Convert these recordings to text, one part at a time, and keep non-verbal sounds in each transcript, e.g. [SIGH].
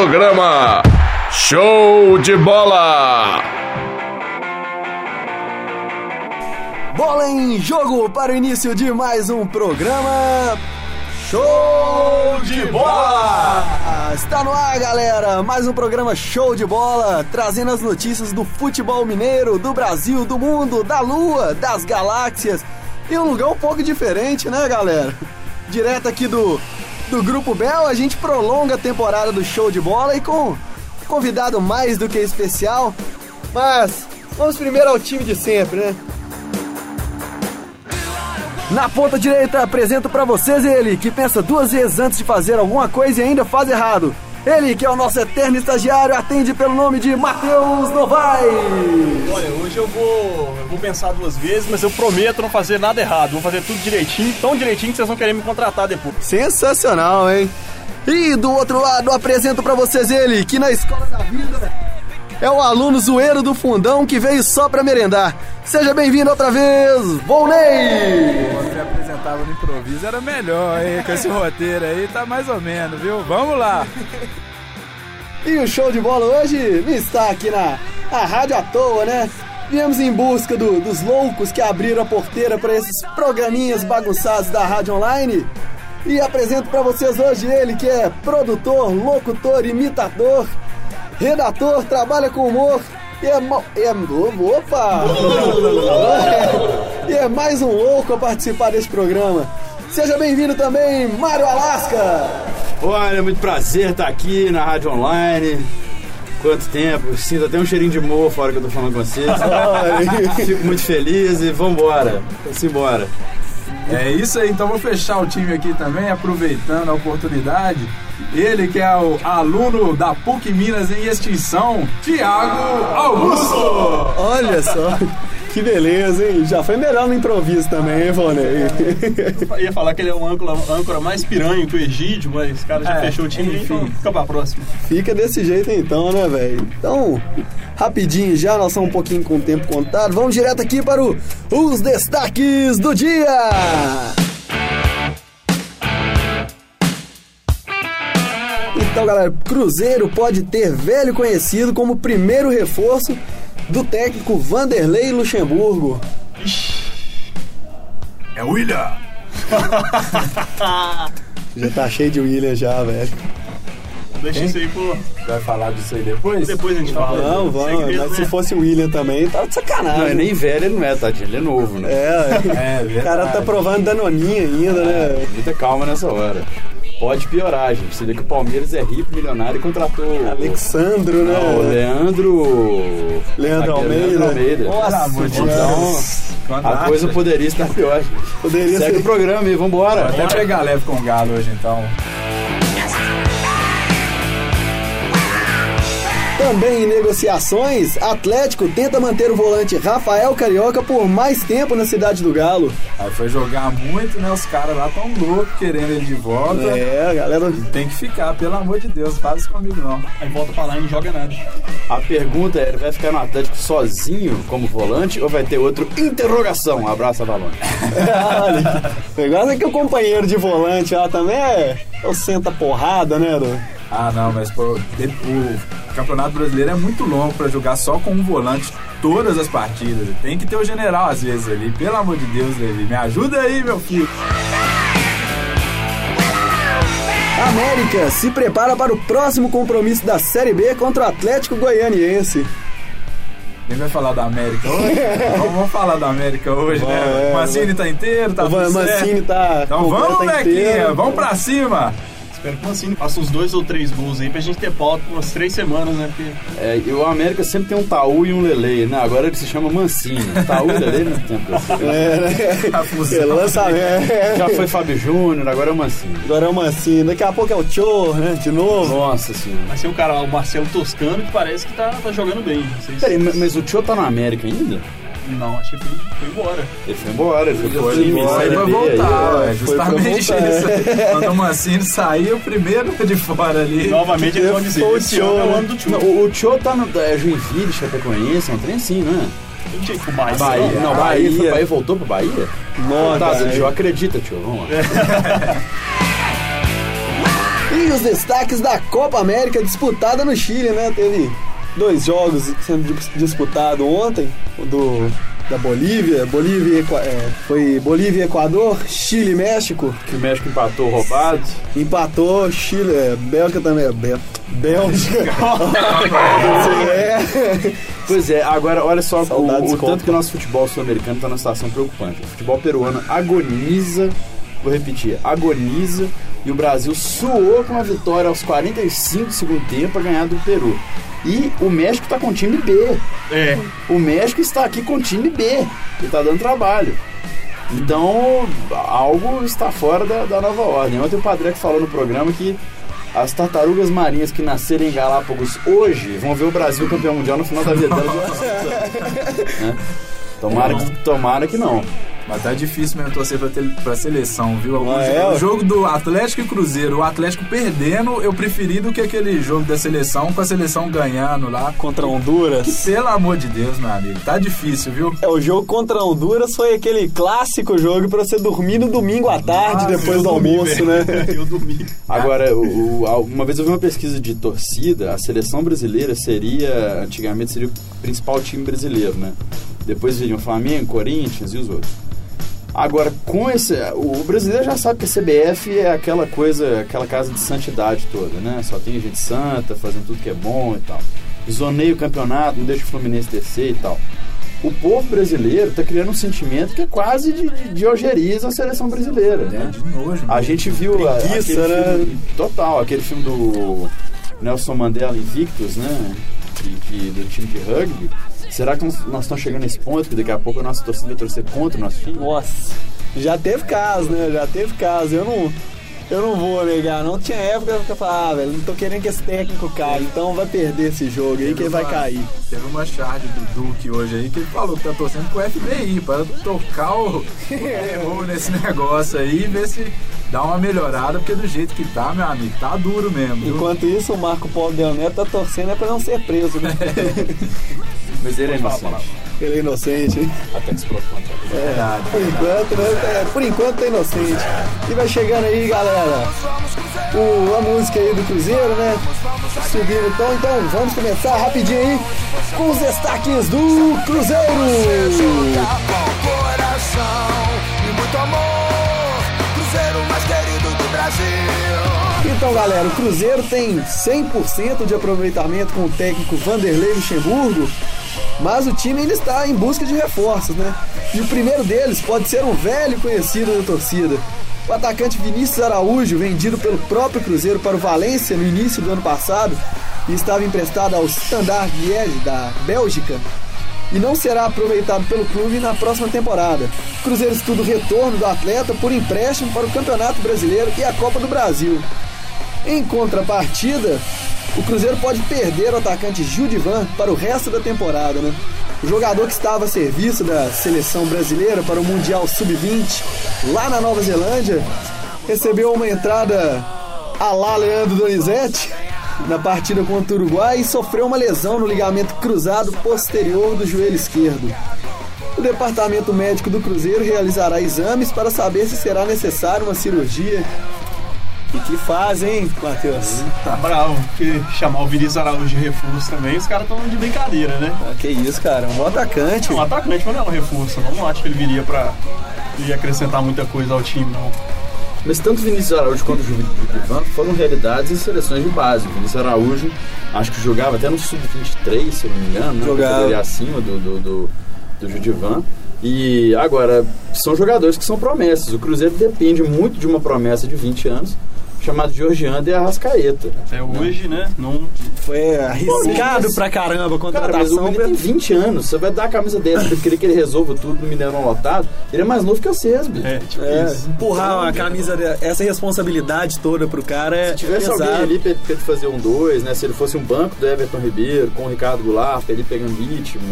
Programa Show de Bola! Bola em jogo para o início de mais um programa. Show de bola! Está no ar, galera! Mais um programa Show de Bola, trazendo as notícias do futebol mineiro, do Brasil, do mundo, da lua, das galáxias. E um lugar um pouco diferente, né, galera? Direto aqui do, do Grupo Bel, a gente prolonga a temporada do Show de Bola e com convidado mais do que especial. Mas vamos primeiro ao time de sempre, né? Na ponta direita, apresento para vocês ele, que pensa duas vezes antes de fazer alguma coisa e ainda faz errado. Ele, que é o nosso eterno estagiário, atende pelo nome de Matheus Novaes. Olha, hoje eu vou, eu vou pensar duas vezes, mas eu prometo não fazer nada errado. Vou fazer tudo direitinho, tão direitinho que vocês vão querer me contratar depois. Sensacional, hein? E do outro lado, apresento para vocês ele, que na escola da vida é o aluno zoeiro do fundão que veio só pra merendar. Seja bem-vindo outra vez, Volney! Apresentava no improviso era melhor, hein? Com esse roteiro aí tá mais ou menos, viu? Vamos lá! E o show de bola hoje está aqui na, na rádio à toa, né? Viemos em busca do- dos loucos que abriram a porteira para esses programinhas bagunçados da rádio online. E apresento para vocês hoje ele que é produtor, locutor, imitador, redator, trabalha com humor e é, mo- é opa! [LAUGHS] e é mais um louco a participar desse programa. Seja bem-vindo também, Mário Alasca! Olha, muito prazer estar aqui na Rádio Online. Quanto tempo, sinto até um cheirinho de mofo a hora que eu tô falando com vocês. [LAUGHS] Fico muito feliz e vambora. Vamos embora. É isso aí, então vou fechar o time aqui também, aproveitando a oportunidade. Ele que é o aluno da PUC Minas em extinção, Tiago Augusto! Olha só, que beleza, hein? Já foi melhor no improviso também, hein, Volney? [LAUGHS] Eu ia falar que ele é um âncora, âncora mais piranho que o Egídio, mas o cara já É, fechou o time, enfim. então fica pra próxima. Fica desse jeito então, né, velho? Então, rapidinho já, nós estamos um pouquinho com o tempo contado. Vamos direto aqui para o- os destaques do dia! Então, galera, Cruzeiro pode ter velho conhecido como primeiro reforço do técnico Vanderlei Luxemburgo. É o William! [LAUGHS] Já tá cheio de William já, velho. Deixa isso aí pro. Vai falar disso aí depois? Depois a gente fala. Não, vamos, Segredo, mas se né? fosse o William também, tá de sacanagem. Não, é nem velho, ele não é, tadinho. Ele é novo, né? É, É, [LAUGHS] o cara tá provando danoninha ainda, né? Muita calma nessa hora. Pode piorar, gente. Você vê que o Palmeiras é rico, milionário e contratou o- Alexandro, né? Não, o Leandro. Leandro Almeida. Leandro Almeida. Nossa, Então, a coisa poderia estar pior, gente. Poderia Segue ser. o programa aí, vambora. Vou até pegar leve com o Galo hoje então. Também em negociações, Atlético tenta manter o volante Rafael Carioca por mais tempo na cidade do Galo. Aí foi jogar muito, né? Os caras lá tão loucos querendo ele de volta. É, a galera. Tem que ficar, pelo amor de Deus, faz isso comigo não. Aí volta pra lá e não joga nada. A pergunta é: ele vai ficar no Atlético sozinho como volante ou vai ter outro interrogação? Abraço, Avalon. Olha, o negócio é que o companheiro de volante lá também é. É o senta porrada, né, do? Ah, não, mas pô, o Campeonato Brasileiro é muito longo pra jogar só com um volante todas as partidas. Tem que ter o general às vezes ali. Pelo amor de Deus, Levi, me ajuda aí, meu filho. América se prepara para o próximo compromisso da Série B contra o Atlético Goianiense. Quem vai falar da América hoje? [LAUGHS] vamos, vamos falar da América hoje, Vai, né? O Mancini tá inteiro, tá o tudo certo. Mancini tá. Então vamos, inteiro. vamos pra cima. Espero que o Mancini faça uns dois ou três gols aí pra gente ter pauta por umas três semanas, né? Porque É, e o América sempre tem um Taú e um Lele, né? Agora ele se chama Mancini. Taú e Lele não tem [LAUGHS] tempo. É, né? A fusão. É, lançamento. [LAUGHS] Já foi Fábio Júnior, agora é o Mancini. Agora é o Mancini, daqui a pouco é o Cho, né? De novo. Nossa senhora. vai ser o cara, o Marcelo Toscano, que parece que tá, tá jogando bem. Não sei se- Peraí, mas- mas o Tio tá na América ainda? Não, acho que foi, foi embora. Ele foi embora, ele foi pro Foi time, embora, vai B voltar, aí. é Foi justamente pra voltar, isso. Quando o Mancini sair, o primeiro de fora ali. Novamente eles vão dizer, Foi o ano é o Tio, ano do Tio. Não, o, Tio tá no é, Joinville, Chapecoense, é um trem assim, não é? Não tinha que pro Bahia. Bahia, não, Bahia, foi, Bahia voltou pro Bahia? Nossa, Tá, tio, acredita, tio, vamos lá. [LAUGHS] E os destaques da Copa América disputada no Chile, né? Teve dois jogos sendo dis- disputado ontem, o do da Bolívia, Bolívia e é, foi Bolívia e Equador, Chile e México, Que o México empatou roubado. empatou, Chile, é, Bélgica também, é, Bé- Bélgica. [LAUGHS] é. Pois é, agora olha só o, Saudades o Copa. tanto que o nosso futebol sul-americano está numa situação preocupante. O futebol peruano agoniza, vou repetir, agoniza, e o Brasil suou com uma vitória aos 45 do segundo tempo para ganhar do Peru. E o México está com time B. É. O México está aqui com time B e está dando trabalho. Então, algo está fora da, da nova ordem. Ontem o Padre falou no programa que as tartarugas marinhas que nascerem em Galápagos hoje vão ver o Brasil campeão mundial no final da vida dela. [LAUGHS] né? tomara, que, tomara que não. Mas tá difícil mesmo torcer pra, tele- pra seleção, viu? O, Ah, é? o jogo do Atlético e Cruzeiro, o Atlético perdendo, eu preferi do que aquele jogo da seleção com a seleção ganhando lá. Contra Honduras. Pelo amor de Deus, meu amigo, tá difícil, viu? É, o jogo contra Honduras foi aquele clássico jogo pra você dormir no domingo à tarde, Ah, depois do almoço, né? [LAUGHS] Eu dormi. Agora, o- o- uma vez eu vi uma pesquisa de torcida, a seleção brasileira seria, antigamente seria o principal time brasileiro, né? Depois viriam Flamengo, Corinthians e os outros. Agora, com esse. O brasileiro já sabe que a CBF é aquela coisa, aquela casa de santidade toda, né? Só tem gente santa, fazendo tudo que é bom e tal. Zoneia o campeonato, não deixa o Fluminense descer e tal. O povo brasileiro tá criando um sentimento que é quase de, de, de ojeriza a seleção brasileira, né? De nojo. A gente viu a- Preguiça, aquele né? filme, total, aquele filme do Nelson Mandela Invictus, né? De, de- do time de rugby. Será que nós, estamos chegando nesse ponto que daqui a pouco a nossa torcida vai torcer contra o nosso time? Nossa, já teve caso, né? Já teve caso. Eu não, eu não vou negar, não. Tinha época que eu falava, ah, velho, não tô querendo que esse técnico caia, então vai perder esse jogo aí que ele vai cair. Teve uma charge do Duque hoje aí que ele falou que tá torcendo pro FBI para tocar o, o terror nesse [LAUGHS] negócio aí e ver se dá uma melhorada, porque do jeito que tá, meu amigo, tá duro mesmo. viu? Enquanto isso, o Marco Paulo Del Neto tá torcendo é pra não ser preso, né? [LAUGHS] Mas ele é inocente. Ele é inocente, hein? Até que se prove. É, Verdade. por enquanto, né? É, por enquanto tá inocente. E vai chegando aí, galera, o, a música aí do Cruzeiro, né? Subindo o tom, então vamos começar rapidinho aí com os destaques do Cruzeiro. Então, galera, o Cruzeiro tem 100% de aproveitamento com o técnico Vanderlei Luxemburgo, mas o time ainda está em busca de reforços, né? E o primeiro deles pode ser um velho conhecido da torcida. O atacante Vinícius Araújo, vendido pelo próprio Cruzeiro para o Valência no início do ano passado e estava emprestado ao Standard Liège da Bélgica, e não será aproveitado pelo clube na próxima temporada. O Cruzeiro estuda o retorno do atleta por empréstimo para o Campeonato Brasileiro e a Copa do Brasil. Em contrapartida, o Cruzeiro pode perder o atacante Judivan para o resto da temporada, né? O jogador que estava a serviço da seleção brasileira para o Mundial Sub-20 lá na Nova Zelândia recebeu uma entrada a lá Leandro Donizete na partida contra o Uruguai e sofreu uma lesão no ligamento cruzado posterior do joelho esquerdo. O departamento médico do Cruzeiro realizará exames para saber se será necessária uma cirurgia. E que faz, hein, Matheus? Tá bravo, porque chamar o Vinícius Araújo de reforço também, os caras estão de brincadeira, né? Ah, que isso, cara, um bom atacante. É um atacante, mas não é um reforço. Não acho que ele viria pra ia acrescentar muita coisa ao time, não. Mas tanto o Vinícius Araújo quanto o Judivan foram realidades em seleções de base. O Vinícius Araújo, acho que jogava até no Sub-23, se eu não me engano, né? Jogava. Categoria acima do, do, do, do Judivan. E agora, são jogadores que são promessas. O Cruzeiro depende muito de uma promessa de 20 anos, chamado Georgiano de Arrascaeta. Até hoje, né? Não. Foi arriscado mas- pra caramba a Cara, mas o contratação. menino tem 20 anos. Você vai dar a camisa dessa pra ele querer que ele resolva tudo no Mineirão lotado. Ele é mais novo que vocês, bicho. É, tipo É, isso. empurrar a camisa, de- essa responsabilidade toda pro cara é Se tivesse alguém pesado. ali pra, pra ele fazer um dois, né? Se ele fosse um banco do Everton Ribeiro, com o Ricardo Goulart, pra ele pegando ritmo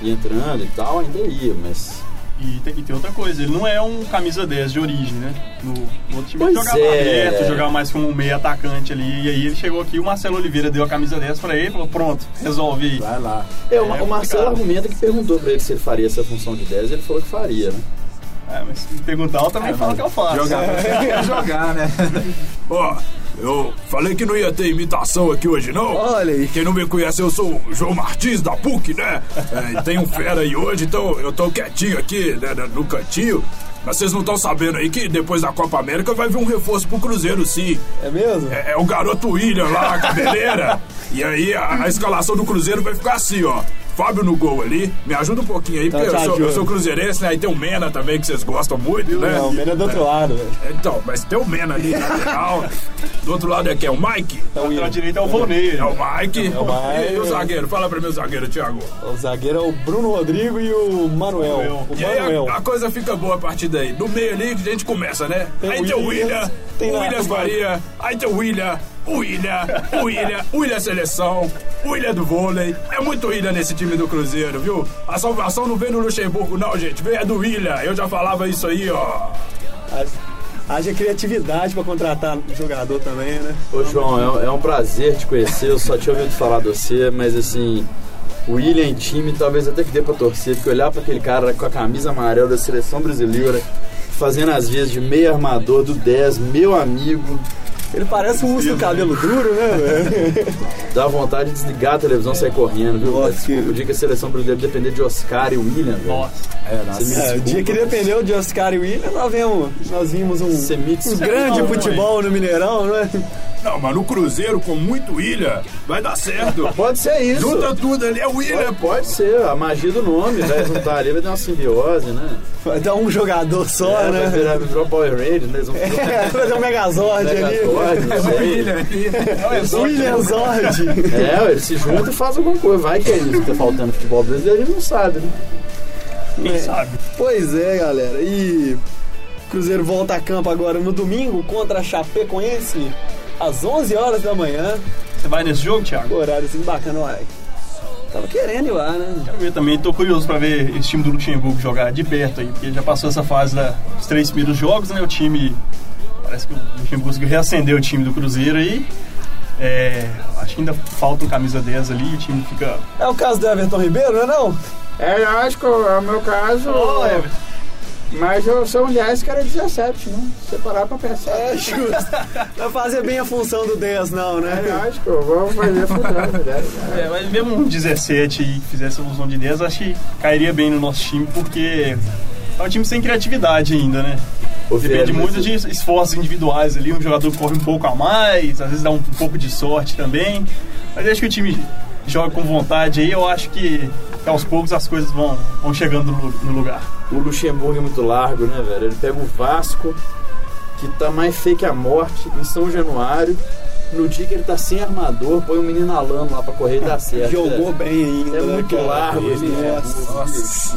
e entrando e tal, ainda ia, mas. E tem, e tem outra coisa, ele não é um camisa 10 de origem, né? No, no outro time Pois ele jogava é. aberto, jogava mais como um meio atacante ali. E aí ele chegou aqui, o Marcelo Oliveira deu a camisa 10 pra ele e falou: pronto, resolve aí. Vai lá. É, o, É o Marcelo argumenta que perguntou pra ele se ele faria essa função de 10 ele falou que faria, né? É, mas se me perguntar, eu também falo que eu faço. Jogar, quer [LAUGHS] [LAUGHS] jogar, né? Pô, Eu falei que não ia ter imitação aqui hoje, não. Olha aí. Quem não me conhece, eu sou o João Martins da PUC, né? É, tem um fera aí hoje, então eu tô quietinho aqui, né, no cantinho. Mas vocês não estão sabendo aí que depois da Copa América vai vir um reforço pro Cruzeiro, sim. É mesmo? É, é o garoto William lá, a cabeleira. [LAUGHS] e aí a, a escalação do Cruzeiro vai ficar assim, ó. Fábio no gol ali. Me ajuda um pouquinho aí, porque te eu sou, ajudo. eu sou cruzeirense, né? Aí tem o Mena também, que vocês gostam muito, né? Não, o Mena é do outro lado, velho. Então, mas tem o Mena ali, lateral. Do outro lado é quem? O Mike? Lateral direito é o Volney. É o Mike. o Mike. E o zagueiro? Fala pra mim o zagueiro, Thiago. O zagueiro é o Bruno Rodrigo e o Manuel. O E aí Manuel. a, a coisa fica boa a partir daí. No meio ali a gente começa, né? Tem aí o tem o William, tem o William Faria, aí tem o William, o William, o William, o William Seleção, o William do vôlei. É muito William nesse time do Cruzeiro, viu? A salvação não vem do Luxemburgo, não, gente. Vem é do William. Eu já falava isso aí, ó. Haja criatividade pra contratar jogador também, né? Ô João, é, é um prazer te conhecer, eu só tinha ouvido falar de você, mas assim, o William em time talvez até que dê pra torcer, porque olhar pra aquele cara com a camisa amarela da seleção brasileira, fazendo as vezes de meio armador do 10, meu amigo, Ele parece um urso do cabelo duro, né, velho? dá vontade de desligar a televisão e sair correndo, viu? Nossa, Mas, que- O dia que a seleção brasileira depender de Oscar e William, velho. Nossa. É, nossa. É, o dia que dependeu de Oscar e William, nós vimos, nós vimos um, um grande não, futebol no Mineirão, né? Não, mas no Cruzeiro, com muito William, vai dar certo. [LAUGHS] Pode ser isso. Junta tudo ali, é o William, Pode, pode ser, a magia do nome, vai juntar ali, vai ter uma simbiose, né? Vai dar um jogador só, É, vai né? virar, virou Power Rangers, né? Eles vão É, fazer um Megazord ali. Megazord, não é o sei. William ali. William Zord. É, eles se juntam e fazem alguma coisa. Vai que é isso que tá faltando no futebol brasileiro, a gente não sabe, né? Quem sabe? Pois é, galera. E Cruzeiro volta a campo agora no domingo contra a Chapecoense às 11 horas da manhã. Você vai nesse jogo, Thiago? Horário assim bacana, uai. Tava querendo ir lá, né? Quero ver também, tô curioso pra ver esse time do Luxemburgo jogar de perto aí, porque já passou essa fase da- dos três primeiros jogos, né? O time. Parece que o Luxemburgo conseguiu reacender o time do Cruzeiro aí. É, acho que ainda falta um camisa 10 ali e o time fica. É o caso do Everton Ribeiro, não é não? É, lógico, é o meu caso. Ô, Everton. Mas eu sou um 10 que era 17, né? Separar pra pensar. É justo. Não fazer bem a função do 10, não, né? lógico, vamos fazer futebol, É, mas mesmo um 17 aí que fizesse a ilusão de 10, acho que cairia bem no nosso time, porque é um time sem criatividade ainda, né? Depende muito de esforços individuais ali, um jogador corre um pouco a mais, às vezes dá um, um pouco de sorte também. Mas acho que o time joga com vontade aí, eu acho que aos poucos as coisas vão, vão chegando no, no lugar. O Luxemburgo é muito largo, né, velho? Ele pega o Vasco, que tá mais feio que a morte, em São Januário. No dia que ele tá sem armador, põe um menino Alano lá pra correr e dá [LAUGHS] certo. Jogou velho. bem ainda. É né, muito cara? largo esse Nossa. Nossa.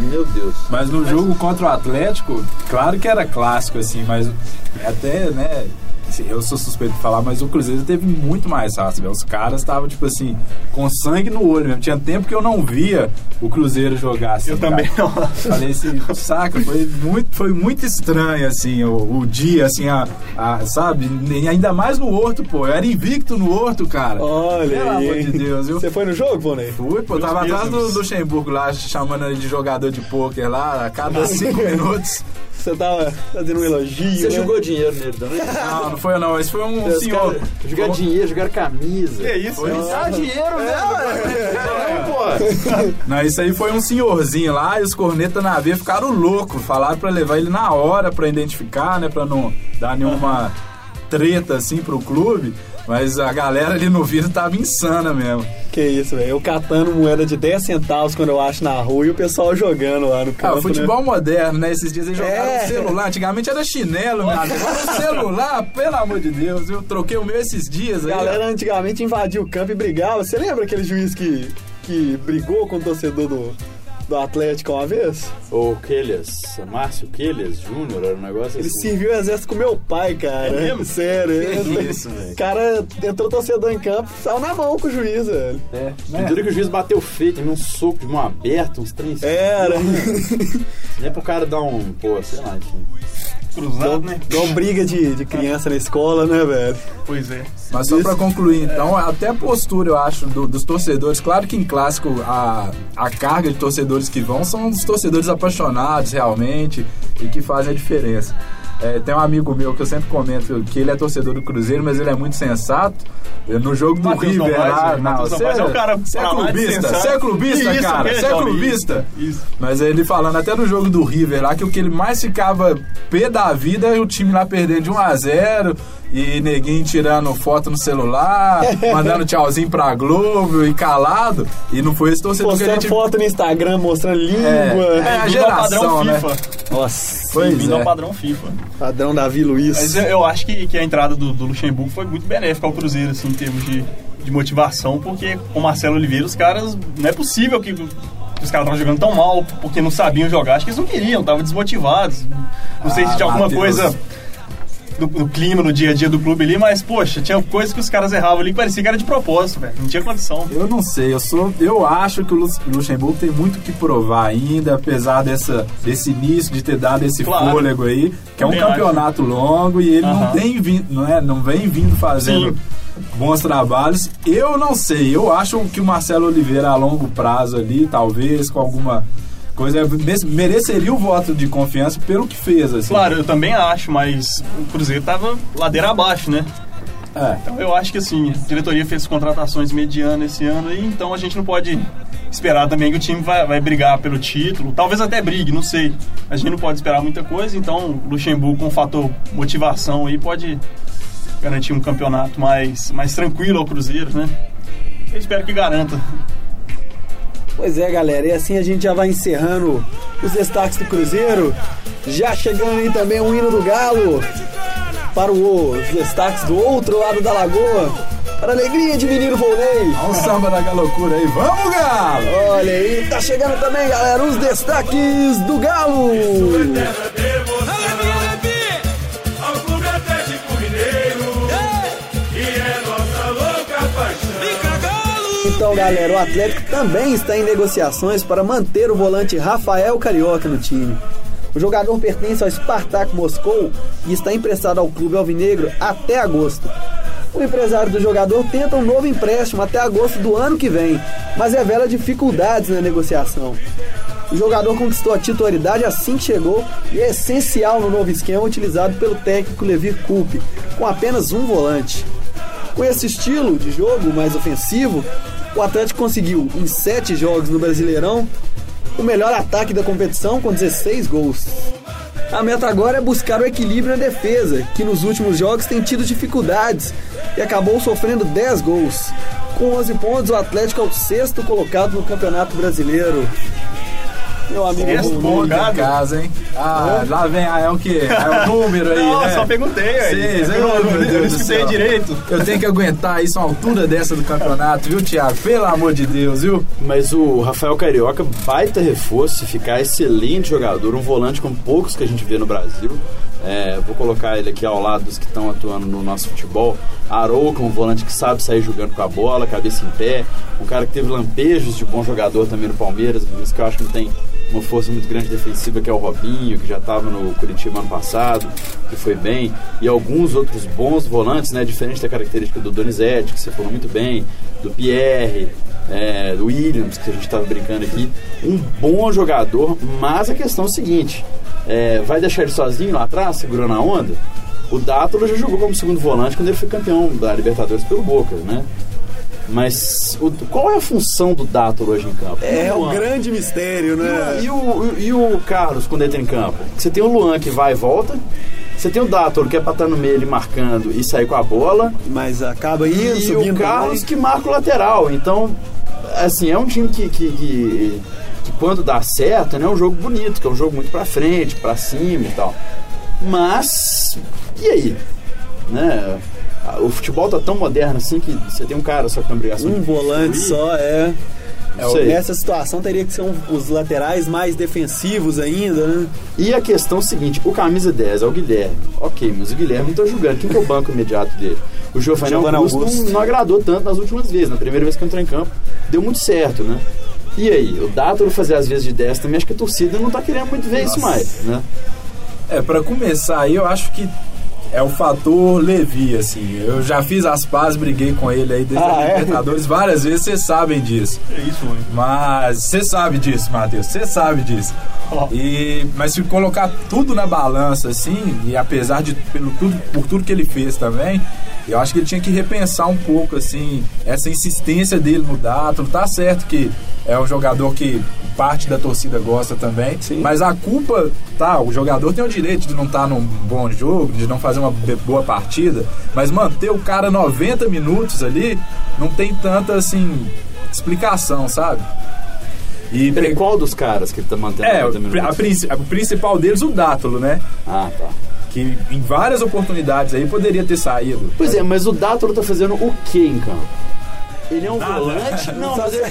Meu Deus. Mas no jogo contra o Atlético, claro que era clássico, assim, mas até, né? Assim, Eu sou suspeito de falar, mas o Cruzeiro teve muito mais raça, velho. Os caras estavam, tipo assim, com sangue no olho mesmo. Tinha tempo que eu não via o Cruzeiro jogar assim. Eu cara. também não. Falei assim, saca, foi muito, foi muito estranho, assim, o, o dia, assim, a, a- sabe? E ainda mais no Horto, pô. Eu era invicto no Horto, cara. Olha Pelo aí. amor de Deus, viu? Você foi no jogo, Bonei? Fui, pô, tava Meus atrás do pêsames. Luxemburgo lá, chamando ele de jogador de pôquer lá, a cada cinco [LAUGHS] minutos. Você tava fazendo um elogio, Você né? jogou dinheiro nele também? Não, não foi não, esse foi um Os senhor. caras jogaram dinheiro, jogaram camisa. Que isso? Foi isso. Ah, dinheiro, né? Não, pô. Não, isso aí foi um senhorzinho lá e os cornetas na veia ficaram loucos. Falaram pra levar ele na hora pra identificar, né? Pra não dar nenhuma treta assim pro clube. Mas a galera ali no vidro tava insana mesmo. Que isso, velho. Eu catando moeda de 10 centavos quando eu acho na rua e o pessoal jogando lá no Ah, campo. o futebol moderno, né? Esses dias eles jogaram É. celular. Antigamente era chinelo, meu amigo. Agora celular, pelo amor de Deus. Eu troquei o meu esses dias né? aí. A ó. galera antigamente invadia o campo e brigava. Você lembra aquele juiz que, que brigou com o torcedor do, do Atlético uma vez? O Quelhas, Márcio Quelhas Júnior, era um negócio Ele assim. serviu o exército com meu pai, cara. É mesmo? Sério. Que isso, velho. O cara entrou torcedor em campo, saiu na mão com o juiz, velho. É, né? dura que o juiz bateu feio, teve um soco de mão aberta, uns três. Era. Nem pro cara dar um, pô, sei lá, enfim. Cruzado, né? Igual briga de, de criança na escola, né, velho? Pois é. Mas só pra concluir, então, até a postura, eu acho, do- dos torcedores. Claro que em clássico a, a carga de torcedores que vão são os torcedores apaixonados realmente e que fazem a diferença. É, tem um amigo meu que eu sempre comento que ele é torcedor do Cruzeiro, mas ele é muito sensato. Eu, No jogo do River Novaes, lá, não, você é um cara você é clubista, você é clubista, Isso, cara, você é clubista. isso. Mas ele falando até no jogo do River lá, que o que ele mais ficava pé da vida é o time lá perdendo de 1 a 0 e neguinho tirando foto no celular, [LAUGHS] mandando tchauzinho pra Globo e calado. E não foi esse torcedor que a Postando gente... foto no Instagram mostrando língua. É, é a geração, né? FIFA. Nossa, Pois Bem-vindo é. ao padrão FIFA. padrão Davi Luiz. Mas eu, eu acho que, que a entrada do, do Luxemburgo foi muito benéfica ao Cruzeiro, assim, em termos de, de motivação, porque com o Marcelo Oliveira, os caras. Não é possível que, que os caras estavam jogando tão mal porque não sabiam jogar. Acho que eles não queriam, estavam desmotivados. Não sei Ah, se tinha alguma Matheus. coisa. Do, do clima, no dia a dia do clube ali, mas, poxa, tinha coisas que os caras erravam ali que parecia que era de propósito, velho. Não tinha condição. Eu não sei, eu sou, eu acho que o Lu- Luxemburgo tem muito que provar ainda, apesar dessa, desse início de ter dado esse Claro. fôlego aí, que é um Também campeonato longo e ele não Aham. tem vindo, não é, não vem vindo fazendo Sim. bons trabalhos. Eu não sei, eu acho que o Marcelo Oliveira a longo prazo ali, talvez com alguma coisa mes- mereceria o voto de confiança pelo que fez, assim. Claro, eu também acho, mas o Cruzeiro tava ladeira abaixo, né? É. Então eu acho que assim, a diretoria fez contratações medianas esse ano aí, então a gente não pode esperar também que o time vai, vai brigar pelo título. Talvez até brigue, não sei. A gente não pode esperar muita coisa, então o Luxemburgo com o fator motivação aí pode garantir um campeonato mais, mais tranquilo ao Cruzeiro, né? Eu espero que garanta. Pois é, galera, e assim a gente já vai encerrando os destaques do Cruzeiro. Já chegando aí também o hino do Galo para o- os destaques do outro lado da lagoa. Para a alegria de menino Volney. Olha o samba da galocura aí, vamos Galo! Olha aí, tá chegando também, galera, os destaques do Galo. Ao Então, galera, o Atlético também está em negociações para manter o volante Rafael Carioca no time. O jogador pertence ao Spartak Moscou e está emprestado ao clube alvinegro até agosto. O empresário do jogador tenta um novo empréstimo até agosto do ano que vem, mas revela dificuldades na negociação. O jogador conquistou a titularidade assim que chegou e é essencial no novo esquema utilizado pelo técnico Levir Coupe, com apenas um volante. Com esse estilo de jogo mais ofensivo, o Atlético conseguiu, em sete jogos no Brasileirão, o melhor ataque da competição com 16 gols. A meta agora é buscar o equilíbrio na defesa, que nos últimos jogos tem tido dificuldades e acabou sofrendo 10 gols. Com 11 pontos, o Atlético é o sexto colocado no Campeonato Brasileiro. Meu amigo ponto. Em casa, hein? Ah, lá vem, ah, é o quê? É o [LAUGHS] número aí, Não, né? só perguntei, aí. Seis, Eu meu eu Deus do escutei céu. direito. Eu tenho que aguentar isso a altura dessa do campeonato, viu, Thiago? Pelo amor de Deus, viu? Mas o Rafael Carioca, baita reforço, ficar excelente jogador, um volante como poucos que a gente vê no Brasil. É, vou colocar ele aqui ao lado dos que estão atuando no nosso futebol. Arouca, um volante que sabe sair jogando com a bola, cabeça em pé. Um cara que teve lampejos de bom jogador também no Palmeiras, mas que eu acho que não tem uma força muito grande defensiva, que é o Robinho, que já estava no Curitiba ano passado, que foi bem. E alguns outros bons volantes, né? Diferente da característica do Donizete, que você falou muito bem, do Pierre, é, do Williams, que a gente estava brincando aqui. Um bom jogador, mas a questão é o seguinte: é, vai deixar ele sozinho lá atrás, segurando a onda? O Dátolo já jogou como segundo volante quando ele foi campeão da Libertadores pelo Boca, né? Mas o- qual é a função do Dátolo hoje em campo? É E o o Luan? grande mistério, né? E o, e o Carlos quando entra em campo? Você tem o Luan que vai e volta. Você tem o Dátolo que é pra estar no meio ali marcando e sair com a bola. Mas acaba indo, E o Carlos também. que marca o lateral. Então, assim, é um time que, que, que- que quando dá certo, né, é um jogo bonito, que é um jogo muito pra frente, pra cima e tal. Mas, e aí? Né? O futebol tá tão moderno assim que você tem um cara só que tem obrigação Um de volante só, é. Sei. Nessa situação teria que ser um- os laterais mais defensivos ainda, né? E a questão é seguinte, o camisa 10 é o Guilherme. Ok, mas o Guilherme não tô julgando. Quem que é o banco imediato dele? O Giovanni Augusto, Augusto. Não, não agradou tanto nas últimas vezes. Na primeira vez que entrou em campo, deu muito certo, né? E aí, o Dátolo fazer as vezes de 10 também, acho que a torcida não tá querendo muito ver isso mais, né? É, pra começar aí, eu acho que é o fator Levi, assim. Eu já fiz as pazes, briguei com ele aí desde Ah, a é? Libertadores várias vezes, vocês sabem disso. É isso, mano. Mas você sabe disso, Matheus, você sabe disso. Ó. E, mas se colocar tudo na balança, assim, e apesar de pelo tudo, por tudo que ele fez também, eu acho que ele tinha que repensar um pouco, assim, essa insistência dele no Dátulo. Tá certo que é um jogador que parte da torcida gosta também, Sim. mas a culpa, tá, o jogador tem o direito de não estar num bom jogo, de não fazer uma boa partida, mas manter o cara 90 minutos ali não tem tanta, assim, explicação, sabe? E Peraí, qual dos caras que ele tá mantendo é, 90 a, minutos? princi- o principal deles, o Dátulo, né? Ah, tá. Que em várias oportunidades aí poderia ter saído. Pois é, mas o Dátulo tá fazendo o que em campo? Ele é um Nada. volante? Não, [LAUGHS] mas ele,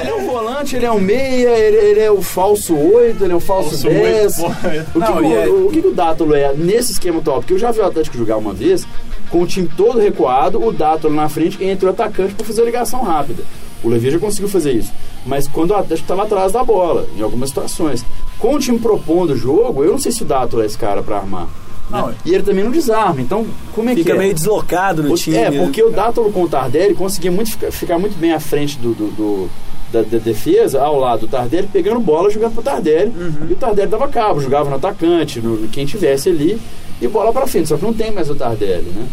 ele é um volante, ele é um meia, ele, ele é o falso 8, ele é o falso, Falso 10. oito, pô, é. O que, Não, que e o, é- o que o Dátulo é nesse esquema atual? Porque eu já vi o Atlético jogar uma vez, com o time todo recuado, o Dátulo na frente entre o atacante para fazer a ligação rápida. O Levi já conseguiu fazer isso. Mas quando o Atlético estava atrás da bola, em algumas situações. Com o time propondo o jogo, eu não sei se o Dátulo é esse cara para armar. Né? Não, E ele também não desarma. Então, como é Fica que é? meio deslocado no O- time. É, porque o Dátolo com o Tardelli conseguia muito ficar, muito bem à frente do, do- do- da, da defesa, ao lado do Tardelli, pegando bola, jogando pro Tardelli. Uhum. E o Tardelli dava cabo, jogava no atacante, no, quem tivesse ali, e bola pra frente. Só que não tem mais o Tardelli, né?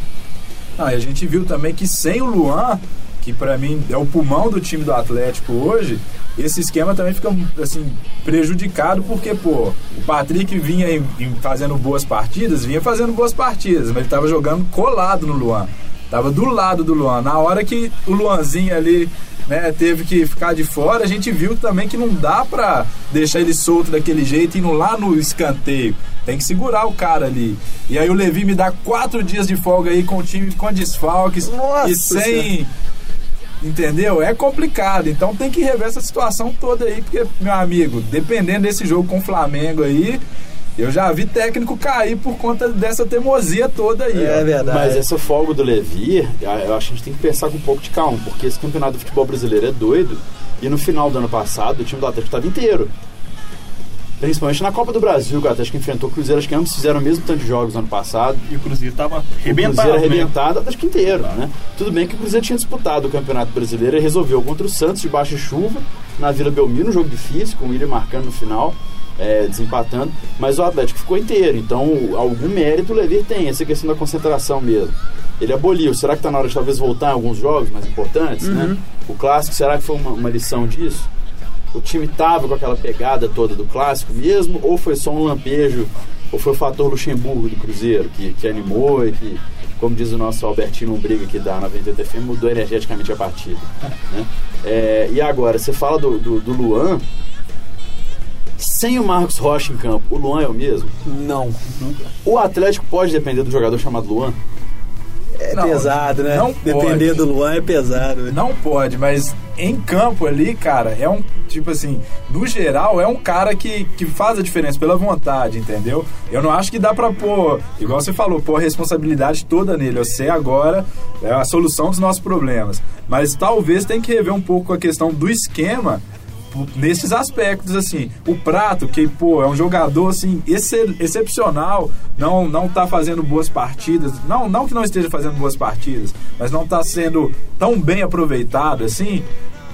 Não, e a gente viu também que sem o Luan, que pra mim é o pulmão do time do Atlético hoje, esse esquema também fica assim prejudicado porque, pô, o Patrick vinha em- em fazendo boas partidas, vinha fazendo boas partidas, mas ele tava jogando colado no Luan. Tava do lado do Luan. Na hora que o Luanzinho ali, né, teve que ficar de fora, a gente viu também que não dá pra deixar ele solto daquele jeito indo lá no escanteio. Tem que segurar o cara ali. E aí o Levi me dá quatro dias de folga aí com o time com desfalques Nossa e sem. Entendeu? É complicado. Então tem que rever essa situação toda aí, porque, meu amigo, dependendo desse jogo com o Flamengo aí, eu já vi técnico cair por conta dessa teimosia toda aí. É ó. verdade. Mas essa folga do Levi, eu acho que a gente tem que pensar com um pouco de calma, porque esse campeonato do futebol brasileiro é doido. E no final do ano passado, o time do Atlético estava inteiro. Principalmente na Copa do Brasil, que o Atlético enfrentou o Cruzeiro, acho que ambos fizeram o mesmo tanto de jogos no ano passado. E o Cruzeiro tava O arrebentado. Cruzeiro né? arrebentado, acho que inteiro, né? Tudo bem que o Cruzeiro tinha disputado o Campeonato Brasileiro e resolveu contra o Santos de chuva, na Vila Belmiro, um jogo difícil, com o William marcando no final, é, desempatando, mas o Atlético ficou inteiro, então algum mérito o Levir tem, essa questão da concentração mesmo. Ele aboliu, será que está na hora de talvez voltar em alguns jogos mais importantes, né? O Clássico, será que foi uma, uma lição disso? O time tava com aquela pegada toda do Clássico mesmo, ou foi só um lampejo, ou foi o fator Luxemburgo do Cruzeiro, que, que animou e que, como diz o nosso Albertino Umbriga aqui da 98 FM, mudou energeticamente a partida. né? É, e agora, você fala do, do, do Luan, sem o Marcos Rocha em campo, o Luan é o mesmo? Não. O Atlético pode depender do jogador chamado Luan? É Não, pesado, né? não Depender do Luan é pesado. né? Não pode, mas em campo ali, cara, é um. Tipo assim, no geral, é um cara que, que faz a diferença pela vontade, entendeu? Eu não acho que dá pra pôr, igual você falou, pôr a responsabilidade toda nele. Eu sei agora é a solução dos nossos problemas. Mas talvez tem que rever um pouco a questão do esquema nesses aspectos, assim. O Prato, que, pô, é um jogador, assim, excel- excepcional, não, não tá fazendo boas partidas. Não, não que não esteja fazendo boas partidas, mas não tá sendo tão bem aproveitado, assim.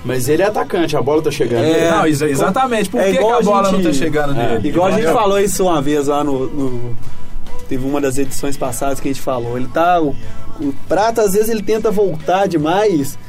Mas ele é atacante, a bola tá chegando. É. nele. não, exa- exatamente. Por É que, que igual a a bola gente- não tá chegando É, nele? Igual a gente falou isso uma vez lá no, no- Teve uma das edições passadas que a gente falou. Ele tá. O, o Prata, às vezes, ele tenta voltar demais.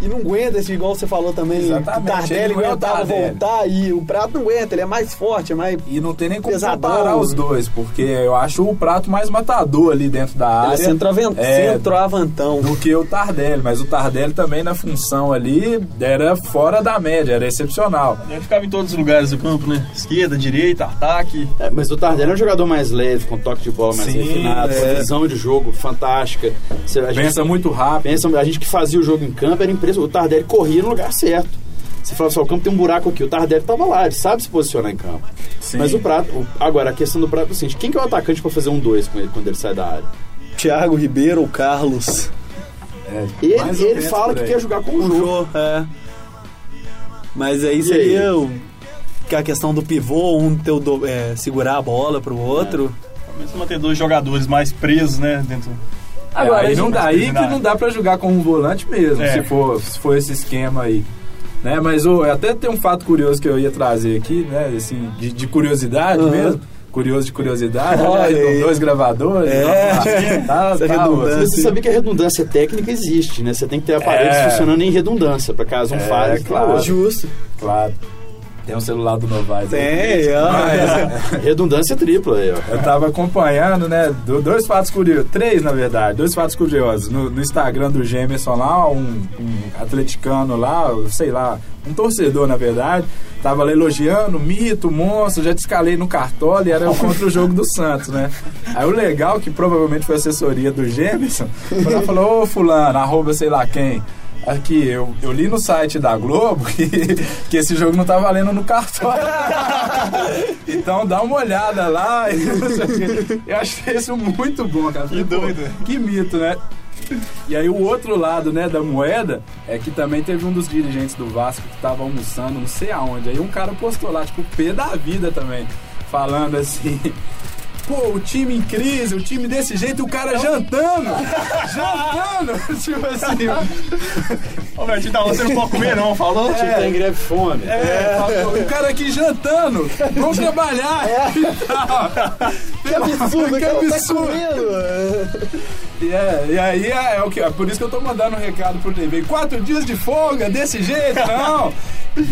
E não aguenta, esse igual você falou também. Exatamente, O Tardelli aguentava Tardelli. voltar e o Prato não aguenta, ele é mais forte, é mais. E não tem nem como Pesadão. comparar os dois, porque eu acho o Prato mais matador ali dentro da Ele é área. centroavan- É, centroavantão. do que o Tardelli, mas o Tardelli também na função ali era fora da média, era excepcional. Ele ficava em todos os lugares do campo, né? Esquerda, direita, ataque. É, mas o Tardelli é um jogador mais leve, com toque de bola mais Sim, refinado, é. visão de jogo fantástica. Você- a gente- Pensa muito rápido. pensa, a gente que fazia o jogo em campo era impressionante. O Tardelli corria no lugar certo. Você fala só, o campo tem um buraco aqui. O Tardelli tava lá, ele sabe se posicionar em campo. Sim. Mas o Prato, o- agora a questão do Prato é o seguinte: quem que é o atacante pra fazer um dois com ele quando ele sai da área? Thiago Ribeiro ou Carlos. É, Ele, ou ele menos fala que aí. quer jogar com o jogo. jogo, é. Mas aí aí? seria o, que a questão do pivô, um ter o do- é, segurar a bola pro outro. Mesmo manter dois jogadores mais presos, né? Dentro. Agora, É, aí não dá, aí que não dá pra jogar com um volante mesmo, É. se, for, se for esse esquema aí. Né? Mas ô, até tem um fato curioso que eu ia trazer aqui, né? Assim, de, de curiosidade Uhum. mesmo. Curioso de curiosidade. Olha dois gravadores. É. nossa, tá, tá, redundância. Mas você sabia que a redundância técnica existe, né? Você tem que ter aparelhos É. funcionando em redundância, pra caso um É, falhe. claro. Justo. Claro. Tem um celular do Novaes. aí. Tem, ó. Mas, Redundância tripla aí, ó. Eu tava acompanhando, né? do- dois fatos curiosos, três na verdade, dois fatos curiosos. No, no Instagram do Gemerson lá, um, um atleticano lá, sei lá, um torcedor na verdade, tava lá elogiando, mito, monstro, já te escalei no cartola e era contra o jogo do Santos, né? Aí o legal, que provavelmente foi a assessoria do Gemerson, foi lá falou, ô fulano, arroba sei lá quem. Aqui, eu, eu li no site da Globo [LAUGHS] que, que esse jogo não tá valendo no cartório. [LAUGHS] então dá uma olhada lá. [LAUGHS] Eu achei isso muito bom, cara. Que doido. Que mito, né? E aí o outro lado, né, da moeda é que também teve um dos dirigentes do Vasco que tava almoçando, não sei aonde. Aí um cara postou lá, tipo, pé da vida também, falando assim. Pô, o time em crise, o time desse jeito, o cara jantando! jantando! [LAUGHS] tipo assim. Ô, velho, te dá você não pode comer, não, falou? Tipo, tem greve de fome. É, o cara aqui jantando! Vamos trabalhar! [LAUGHS] Que absurdo, Que que ela tá absurdo. E, é, e aí é, é o que, é por isso que eu tô mandando um recado pro TV. Quatro dias de folga, desse jeito, não!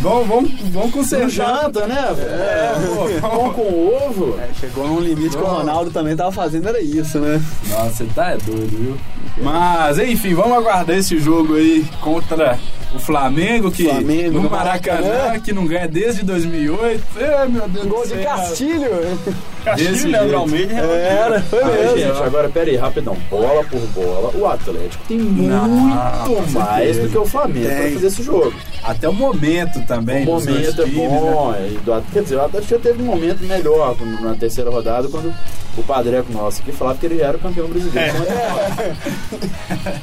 Vamos, vamos, vamos Não consertar. janta, né? velho? É, pô, Pão com ovo. Chegou num limite que o Ronaldo também tava fazendo, era isso, né? Nossa, você tá é doido, viu? Mas, enfim, vamos aguardar esse jogo aí contra o Flamengo, que Flamengo, no no Maracanã, Maracanã. que não ganha desde 2008. Ai, meu Deus Gol do de céu. Castilho. Castilho, Desse Leandro jeito. Almeida. Era, foi Ah, mesmo. gente, agora pera aí, rapidão. Bola por bola, o Atlético tem Não, muito com mais do que o Flamengo pra Tem. fazer esse jogo. Até o momento também. O momento é times, né? bom. e do- quer dizer, o Atlético já teve um momento melhor na terceira rodada, quando o Padreco nosso aqui falava que ele já era o campeão brasileiro. [LAUGHS]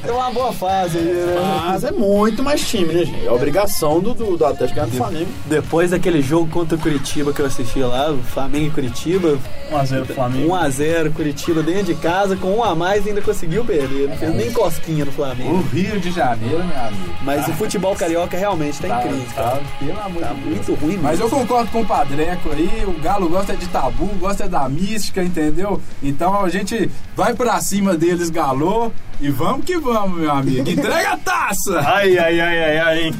Tem uma boa fase aí, né? Mas é muito mais time, né, gente? É obrigação do, do, do Atlético ganhar do Flamengo. Depois daquele jogo contra o Curitiba que eu assisti lá, o Flamengo e Curitiba, 1x0 pro Flamengo. 1x0, Curitiba dentro de casa, com um a mais ainda conseguiu perder. Não fez nem cosquinha no Flamengo. O Rio de Janeiro, meu amigo. Mas o futebol carioca realmente tá, Tá, cara. tá, pelo amor Tá de Deus. muito ruim Mas eu mesmo. concordo com o Padreco aí, o Galo gosta de tabu, gosta da mística, entendeu? Então a gente vai pra cima deles, Galo, e vamos que vamos, meu amigo. Entrega a taça! Ai, ai, ai, ai, ai, hein?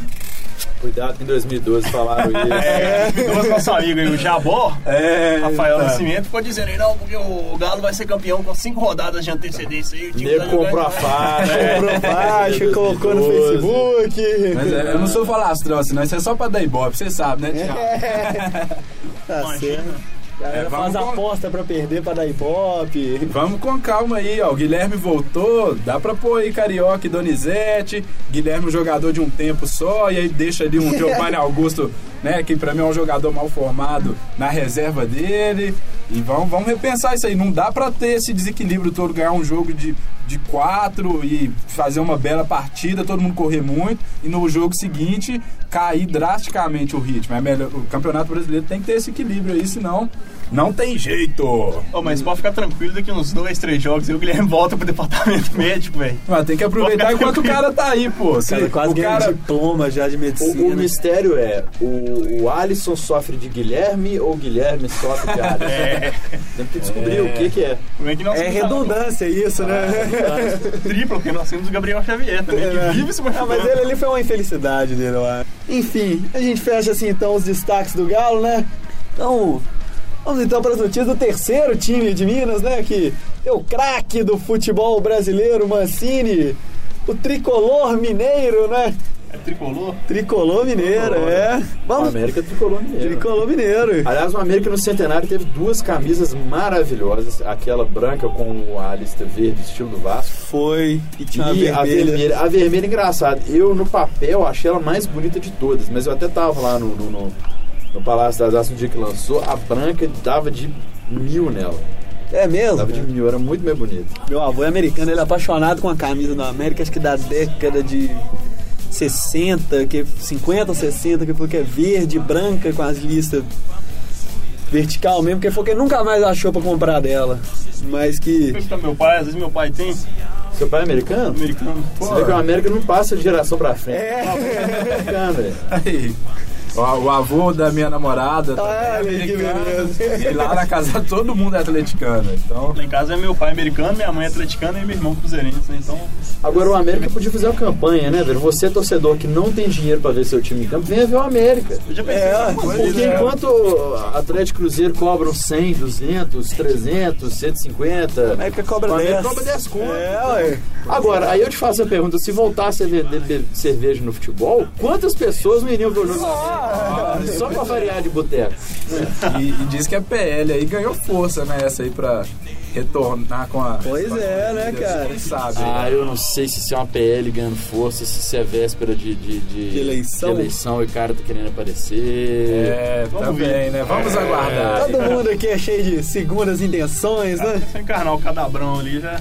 Cuidado que em 2012 falaram [LAUGHS] isso. É, duas nosso amigo aí, o Jabó. É, Rafael tá. Nascimento ficou dizendo aí, não, porque o Galo vai ser campeão com cinco rodadas de antecedência aí. O time tá Nego [LAUGHS] comprou a faixa. Comprou faixa, colocou no 2012. Facebook. Mas é, eu não sou falastrão, senão isso é só pra dar ibope, você sabe, né, Thiago? [LAUGHS] Tá Imagina. certo. Galera É, faz com- aposta pra perder pra dar ibope. Vamos com calma aí, ó. O Guilherme voltou, dá pra pôr aí Carioca e Donizete. Guilherme, um jogador de um tempo só, e aí deixa ali um [LAUGHS] Giovanni Augusto, né? Que pra mim é um jogador mal formado na reserva dele. E vamos, vamos repensar isso aí. Não dá pra ter esse desequilíbrio todo, ganhar um jogo de, de quatro e fazer uma bela partida, todo mundo correr muito, e no jogo seguinte cair drasticamente o ritmo. É melhor, o Campeonato Brasileiro tem que ter esse equilíbrio aí, senão não tem jeito. Ô, mas pode ficar tranquilo, daqui uns dois, três jogos aí o Guilherme volta pro departamento [LAUGHS] médico, velho. Mas tem que aproveitar enquanto o cara tá aí, pô. Se Cara, quase o cara... diploma já de O, o medicina. mistério é, o, o Alisson sofre de Guilherme ou o Guilherme sofre de Alisson? É, Tem que descobrir o que que é. como é É redundância isso, né? [LAUGHS] triplo, porque nós temos o Gabriel Xavier também, que vive se Ah, machucando. mas ele ali foi uma infelicidade dele, eu acho. Enfim, a gente fecha assim então os destaques do Galo, né? Então, vamos então para as notícias do terceiro time de Minas, né? Que é o craque do futebol brasileiro, Mancini. O tricolor mineiro, né? É tricolor. Tricolor mineiro, é. O Vamos. América tricolor mineiro. Tricolor mineiro. Aliás, o América no Centenário teve duas camisas maravilhosas. Aquela branca com a lista verde, estilo do Vasco. Foi. E tinha E a vermelha. vermelha. A vermelha, engraçada. Eu, no papel, achei ela mais bonita de todas. Mas eu até tava lá no, no, no, no Palácio das Artes no dia que lançou. A branca dava de mil nela. É mesmo? Dava de mil, era muito mais bonita. Meu avô é americano, ele é apaixonado com a camisa do América, acho que da década de 60, que 50 ou 60, que falou que é verde, branca, com as listas vertical mesmo, que ele falou que ele nunca mais achou pra comprar dela. mas que. Pergunta meu pai, às vezes meu pai tem Seu pai é americano? americano. Você vê que o América não passa de geração pra frente. É. É americano, velho. Aí, o, o avô da minha namorada também é que beleza. E lá na casa todo mundo é atleticano. Então, Lá em casa é meu pai americano, minha mãe é atleticana e meu irmão cruzeirense, né? Então, Agora o América podia fazer uma campanha, né, velho? Você, torcedor que não tem dinheiro pra ver seu time em campo, venha ver o América. eu já pensei É, Porque né? enquanto Atlético Cruzeiro cobram 100, 200, 300, 150, América cobra o América 10. cobra 10 conto. É, ué. Agora, aí eu te faço a pergunta: se voltasse a vender cerveja no futebol, quantas pessoas não iriam ver o jogo? [LAUGHS] Só pra variar de boteco. e, e diz que a PL aí ganhou força, né? Essa aí pra retornar com a. Pois com a- é, né, cara? Quem sabe? Ah, eu não sei se isso é uma PL ganhando força, se isso é véspera de, de, de- De eleição. de eleição e o cara tá querendo aparecer. É, também, né? Vamos aguardar. Todo mundo aqui é cheio de segundas intenções, né? Se eu encarnar o cadabrão ali já.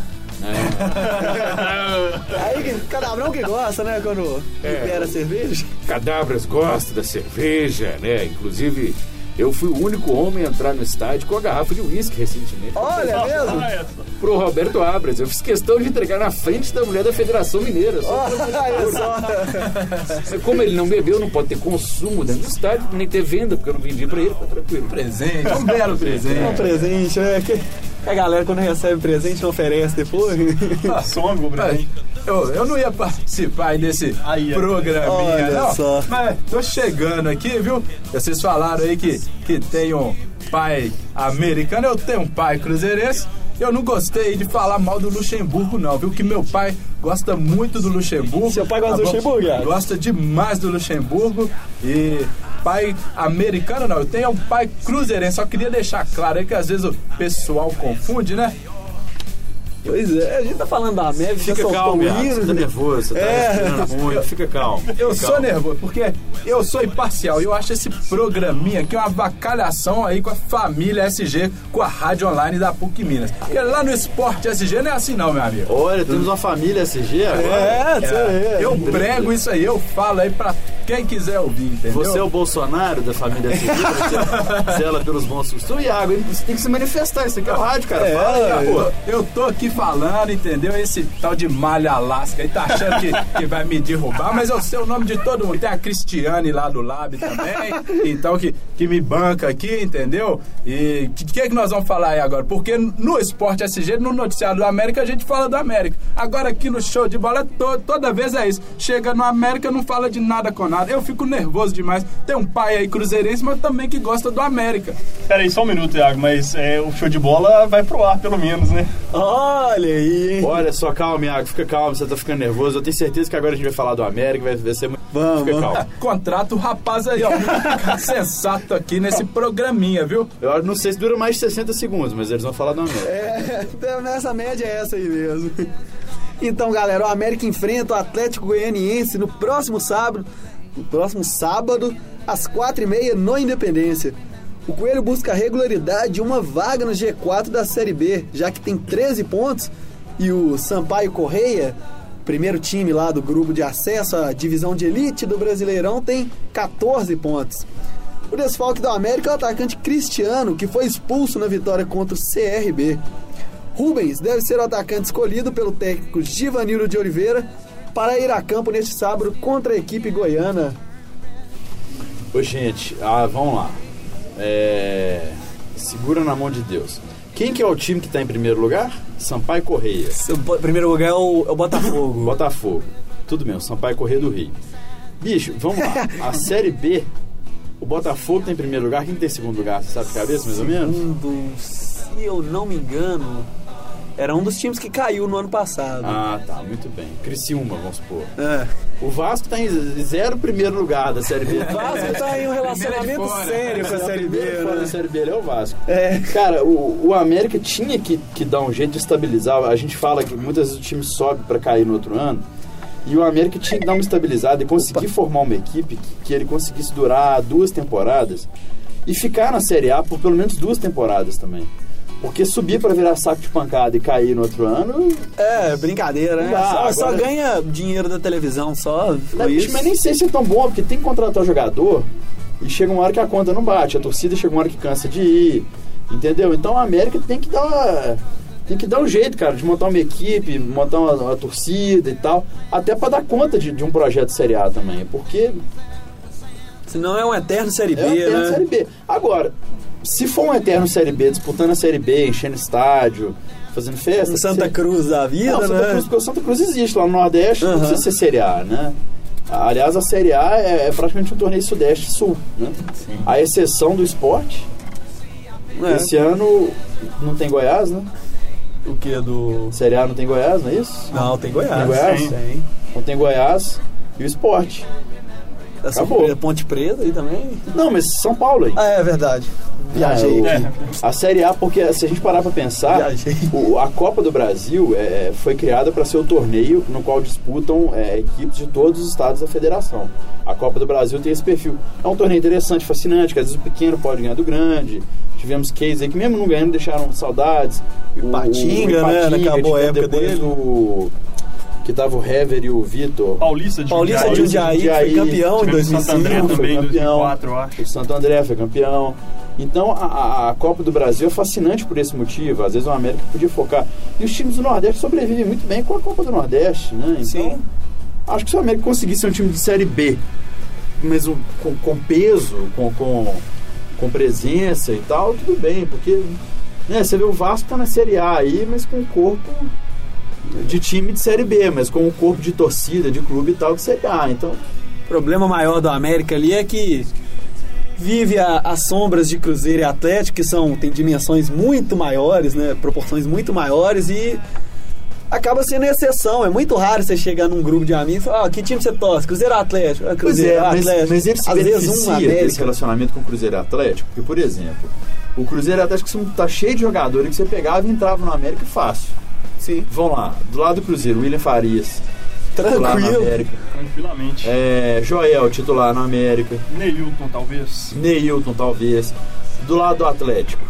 Aí que- cadabrão que gosta, né? Quando libera cerveja. Cadabras gosta da cerveja, né? Inclusive, eu fui o único homem a entrar no estádio com a garrafa de uísque recentemente. Olha é mesmo. Pro Roberto Abras, eu fiz questão de entregar na frente da mulher da Federação Mineira. Só [LAUGHS] Olha só. Mas como ele não bebeu, não pode ter consumo dentro do estádio, nem ter venda, porque eu não vendi pra ele, tá tranquilo. Presente, um belo [LAUGHS] É um presente. presente, né? Que a galera quando recebe presente não oferece depois. Ah, some, o Mas Brasil. Eu, eu não ia participar aí desse Aí, programinha, Olha não. só. Mas tô chegando aqui, viu? Vocês falaram aí que, que tem um pai americano. Eu tenho um pai cruzeirense. Eu não gostei de falar mal do Luxemburgo, não, viu? Que meu pai gosta muito do Luxemburgo. Seu pai gosta do bom? Luxemburgo, Iago? Gosta demais do Luxemburgo. E pai americano, não. Eu tenho um pai cruzeirense. Só queria deixar claro aí que às vezes o pessoal confunde, né? Pois é, a gente tá falando da América, Fica calmo, o Iago, você tá nervoso, você tá É. muito, fica calmo. Eu fica sou calmo. nervoso, porque eu sou imparcial e eu acho esse programinha aqui uma avacalhação aí com a família SG, com a rádio online da PUC Minas. Porque lá no Esporte SG não é assim não, meu amigo. Olha, temos uma família SG agora. É, É, vê. eu prego isso aí, eu falo aí pra quem quiser ouvir, entendeu? Você é o Bolsonaro da família [LAUGHS] SG, você zela pelos bons costumes. Iago, você tem que se manifestar, isso aqui é o rádio, cara. É, Fala aí, Eu eu tô aqui falando, entendeu? Esse tal de Malha Alaska aí tá achando que, que vai me derrubar, mas eu sei o nome de todo mundo. Tem a Cristiane lá do Lab também, então que, que me banca aqui, entendeu? E o que, que, que nós vamos falar aí agora? Porque no Esporte SG, no Noticiário do América, a gente fala do América. Agora aqui no show de bola, to- toda vez é isso. Chega no América, não fala de nada com nada. Eu fico nervoso demais. Tem um pai aí cruzeirense, mas também que gosta do América. Pera aí, só um minuto, Iago, mas é, o show de bola vai pro ar, pelo menos, né? Olha aí? Olha só, calma, Iago, fica calmo, você tá ficando nervoso. Eu tenho certeza que agora a gente vai falar do América, vai, vai ser muito. Vamos, Fica vamos. calmo. [LAUGHS] Contrata o rapaz aí, ó. Sensato aqui nesse programinha, viu? Eu não sei se dura mais de 60 segundos, mas eles vão falar do América. É, nessa média é essa aí mesmo. Então, galera, o América enfrenta o Atlético Goianiense no próximo sábado, no próximo sábado, às quatro e meia, no Independência. O Coelho busca regularidade de uma vaga no G4 da Série B, já que tem 13 pontos, e o Sampaio Correia, primeiro time lá do grupo de acesso à divisão de elite do Brasileirão, tem 14 pontos. O desfalque do América é o atacante Cristiano, que foi expulso na vitória contra o CRB. Rubens deve ser o atacante escolhido pelo técnico Givanildo de Oliveira para ir a campo neste sábado contra a equipe goiana. Ô, gente, ah, vamos lá. É, Segura na mão de Deus. Quem que é o time que tá em primeiro lugar? Sampaio Correia. O primeiro lugar é o, Botafogo. [LAUGHS] Botafogo. Tudo mesmo, Sampaio Correia do Rio. Bicho, vamos lá. A [LAUGHS] Série B, o Botafogo tem primeiro lugar. Quem tem segundo lugar? Você sabe de cabeça, mais ou menos? Segundo, se eu não me engano, era um dos times que caiu no ano passado. Ah, tá, muito bem. Criciúma, vamos supor. É. O Vasco tá em zero primeiro lugar da Série B. O Vasco tá em um relacionamento fora. sério com a Série B, Primeiro fora da né? Série B ele é o Vasco. É. Cara, o, o América tinha que, que dar um jeito de estabilizar. A gente fala que muitas vezes o time sobe pra cair no outro ano. E o América tinha que dar uma estabilizada e conseguir formar uma equipe que, que ele conseguisse durar duas temporadas e ficar na Série A por pelo menos duas temporadas também. Porque subir pra virar saco de pancada e cair no outro ano, É, brincadeira, né? Dá, só, só agora- ganha dinheiro da televisão, só. isso. mas nem sei se é tão bom, porque tem que contratar jogador e chega uma hora que a conta não bate, a torcida chega uma hora que cansa de ir, entendeu? Então a América tem que dar tem que dar um jeito, cara, de montar uma equipe, montar uma, uma torcida e tal, até pra dar conta de, de um projeto Série A também, porque Senão é um eterno Série B, é um eterno né? Série B. Agora, se for um eterno Série B, disputando a Série B, enchendo estádio, fazendo festa... Um Santa Cruz da vida, Não, Santa né? Cruz, porque o Santa Cruz existe lá no Nordeste, não Aham. precisa ser Série A, né? Aliás, a Série A é, é praticamente um torneio Sudeste-Sul, né? A exceção do esporte. É. Esse ano não tem Goiás, né? O que? Do. Série A não tem Goiás, não é isso? Não, tem Goiás. Tem Goiás? Tem. Não tem Goiás e o esporte. Essa Acabou. Ponte Preta aí também. Não, mas São Paulo aí. Ah, é verdade. Viajei. É, o- É. A Série A, porque se a gente parar pra pensar, o- a Copa do Brasil é, foi criada para ser o torneio no qual disputam é, equipes de todos os estados da federação. A Copa do Brasil tem esse perfil. É um torneio interessante, fascinante, que às vezes o pequeno pode ganhar do grande. Tivemos cases aí que mesmo não ganhando deixaram saudades. O Ipatinga, né? Acabou a tivemos época depois dele. O, que tava o Hever e o Vitor. Paulista de Paulista de Jundiaí. Jundiaí, que foi Jundiaí. campeão em Tivemos Santo 2005. André também, campeão. 2004, eu acho. O Santo André foi campeão. Então a- a, Copa do Brasil é fascinante por esse motivo. Às vezes o América podia focar. E os times do Nordeste sobrevivem muito bem com a Copa do Nordeste, né? Então, Sim. acho que se o América conseguisse ser um time de Série B, mas um- com, com peso, com, com, com presença e tal, tudo bem, porque né, você vê o Vasco tá na Série A aí, mas com o corpo de time de Série B, mas com o corpo de torcida, de clube e tal de Série A. Então, O problema maior do América ali é que vive as sombras de Cruzeiro e Atlético, que são, tem dimensões muito maiores, né? Proporções muito maiores e acaba sendo exceção. É muito raro você chegar num grupo de amigos e falar, ah, que time você torce? Cruzeiro Atlético? Ah, Pois Cruzeiro, é, mas, Atlético. mas ele se Às vezes um desse América. relacionamento com o Cruzeiro Atlético, porque, por exemplo, o Cruzeiro Atlético tá cheio de jogadores que você pegava e entrava no América fácil. Sim, Vão lá, do lado do Cruzeiro, William Farias, titular no tranquilo. América. Tranquilamente. É, Joel, titular no América. Neilton, talvez. Neilton, talvez. Do lado do Atlético.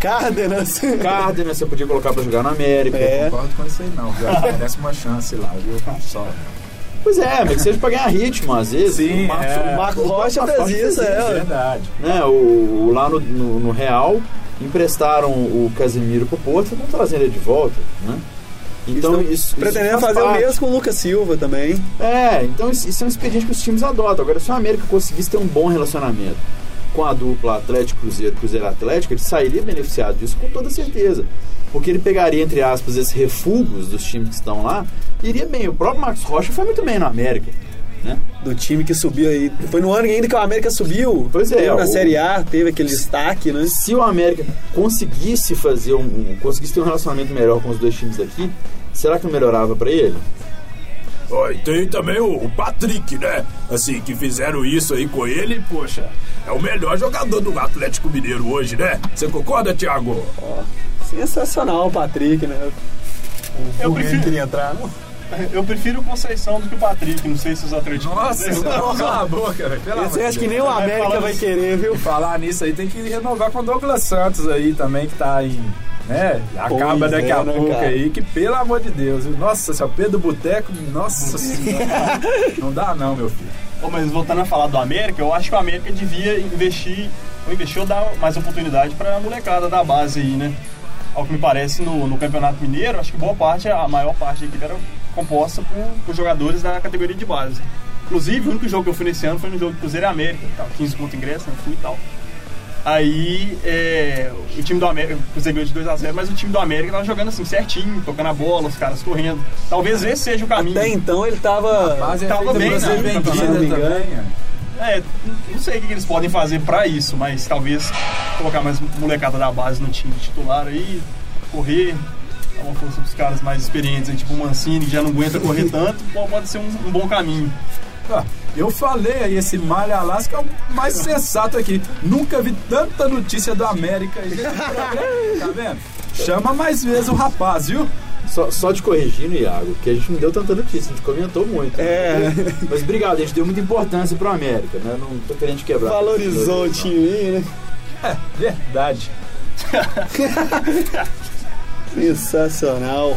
Cárdenas. Cárdenas, você podia colocar pra jogar no América. É. Concordo com isso aí não, merece uma chance lá, viu? Só. Pois é, mas que seja pra ganhar ritmo, às vezes. Sim, o Marcos, é. o Marco Rocha Marcos fez isso, é. Verdade. né, o, o- lá no, no, no Real emprestaram o Casemiro pro Porto e vão trazendo ele de volta, né? Então Estão isso, Pretendendo isso faz fazer o parte. mesmo com o Lucas Silva também. É, então isso, isso é um expediente que os times adotam. Agora, se o América conseguisse ter um bom relacionamento com a dupla Atlético Cruzeiro, Cruzeiro Atlético, ele sairia beneficiado disso com toda certeza. Porque ele pegaria, entre aspas, esses refugos dos times que estão lá iria bem. O próprio Marcos Rocha foi muito bem no América. Né? Do time que subiu aí. Foi no ano ainda que o América subiu. Pois é, Teve na o- Série A, teve aquele destaque, né? Se o América conseguisse fazer um, um- conseguisse ter um relacionamento melhor com os dois times daqui, será que não melhorava pra ele? Ó, e tem também o, o Patrick, né? Assim, que fizeram isso aí com ele, poxa, é o melhor jogador do Atlético Mineiro hoje, né? Você concorda, Thiago? Sensacional o Patrick, né? O Eu prefiro- queria entrar, não? Eu prefiro o Conceição do que o Patrick. Não sei se os atletistas. Nossa, [LAUGHS] cala a boca, velho. Esse de acho que nem o América vai querer, viu? Falar nisso aí tem que renovar com o Douglas Santos aí também, que tá em. Né? Acaba Pois daqui é, a né, pouco cara? aí, que pelo amor de Deus. viu? Nossa, seu Pedro Boteco, nossa [LAUGHS] senhora. Não dá não, meu filho. Mas voltando a falar do América, eu acho que o América devia investir, ou investir ou dar mais oportunidade pra molecada da base aí, né? Ao que me parece, no, no Campeonato Mineiro, acho que boa parte, a maior parte da equipe era composta por, por jogadores da categoria de base. Inclusive, o único jogo que eu fui nesse ano foi no jogo do Cruzeiro e América, tava 15 conto ingresso, né? Fui e tal. Aí, é, o time do América, o Cruzeiro ganhou de 2x0, mas o time do América tava jogando assim, certinho, tocando a bola, os caras correndo. Talvez esse seja o caminho. Até então ele tava. É Tava bem, né? não. É, não sei o que eles podem fazer pra isso, mas talvez colocar mais molecada da base no time titular aí, correr, uma força pros caras mais experientes, aí, tipo o Mancini, que já não aguenta correr tanto, pode ser um, um bom caminho. Ah, Eu falei aí, esse Malha Alasca é o mais sensato aqui. Nunca vi tanta notícia do América. aí. Tá vendo? Chama mais vezes o rapaz, viu? Só, só te corrigindo, Iago, que a gente não deu tanta notícia, a gente comentou muito. É. Mas obrigado, a gente deu muita importância pro América, né? Não tô querendo te quebrar. Valorizou o time, né? É, verdade. [LAUGHS] Sensacional.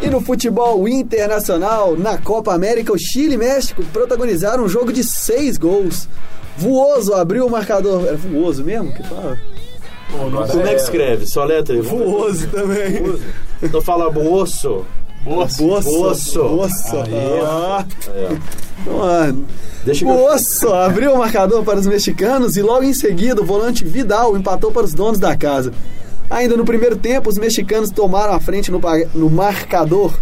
E no futebol internacional, na Copa América, o Chile e México protagonizaram um jogo de seis gols. Vuoso abriu o marcador. Era Vuoso mesmo que fala? Como é que escreve? Só letra aí. Vuoso também. Então fala boço. Boço. Boço. Boço. Ah. Mano. Deixa eu... Boço abriu o marcador para os mexicanos e logo em seguida o volante Vidal empatou para os donos da casa. Ainda no primeiro tempo, os mexicanos tomaram a frente no, no marcador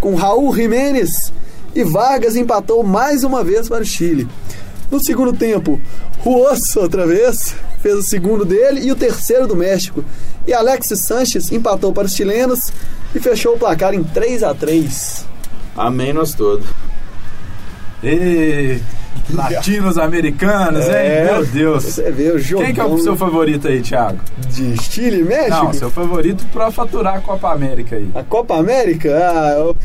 com Raul Jiménez e Vargas empatou mais uma vez para o Chile. No segundo tempo, Ruoso outra vez fez o segundo dele e o terceiro do México. E Alexis Sanches empatou para os chilenos e fechou o placar em 3 a 3 Amém nós todos. E latinos americanos, É. hein? Meu Deus. Você vê o jogo Quem que é o seu favorito aí, Thiago? de Chile e México? Não, seu favorito pra faturar a Copa América aí. A Copa América? Ah, eu...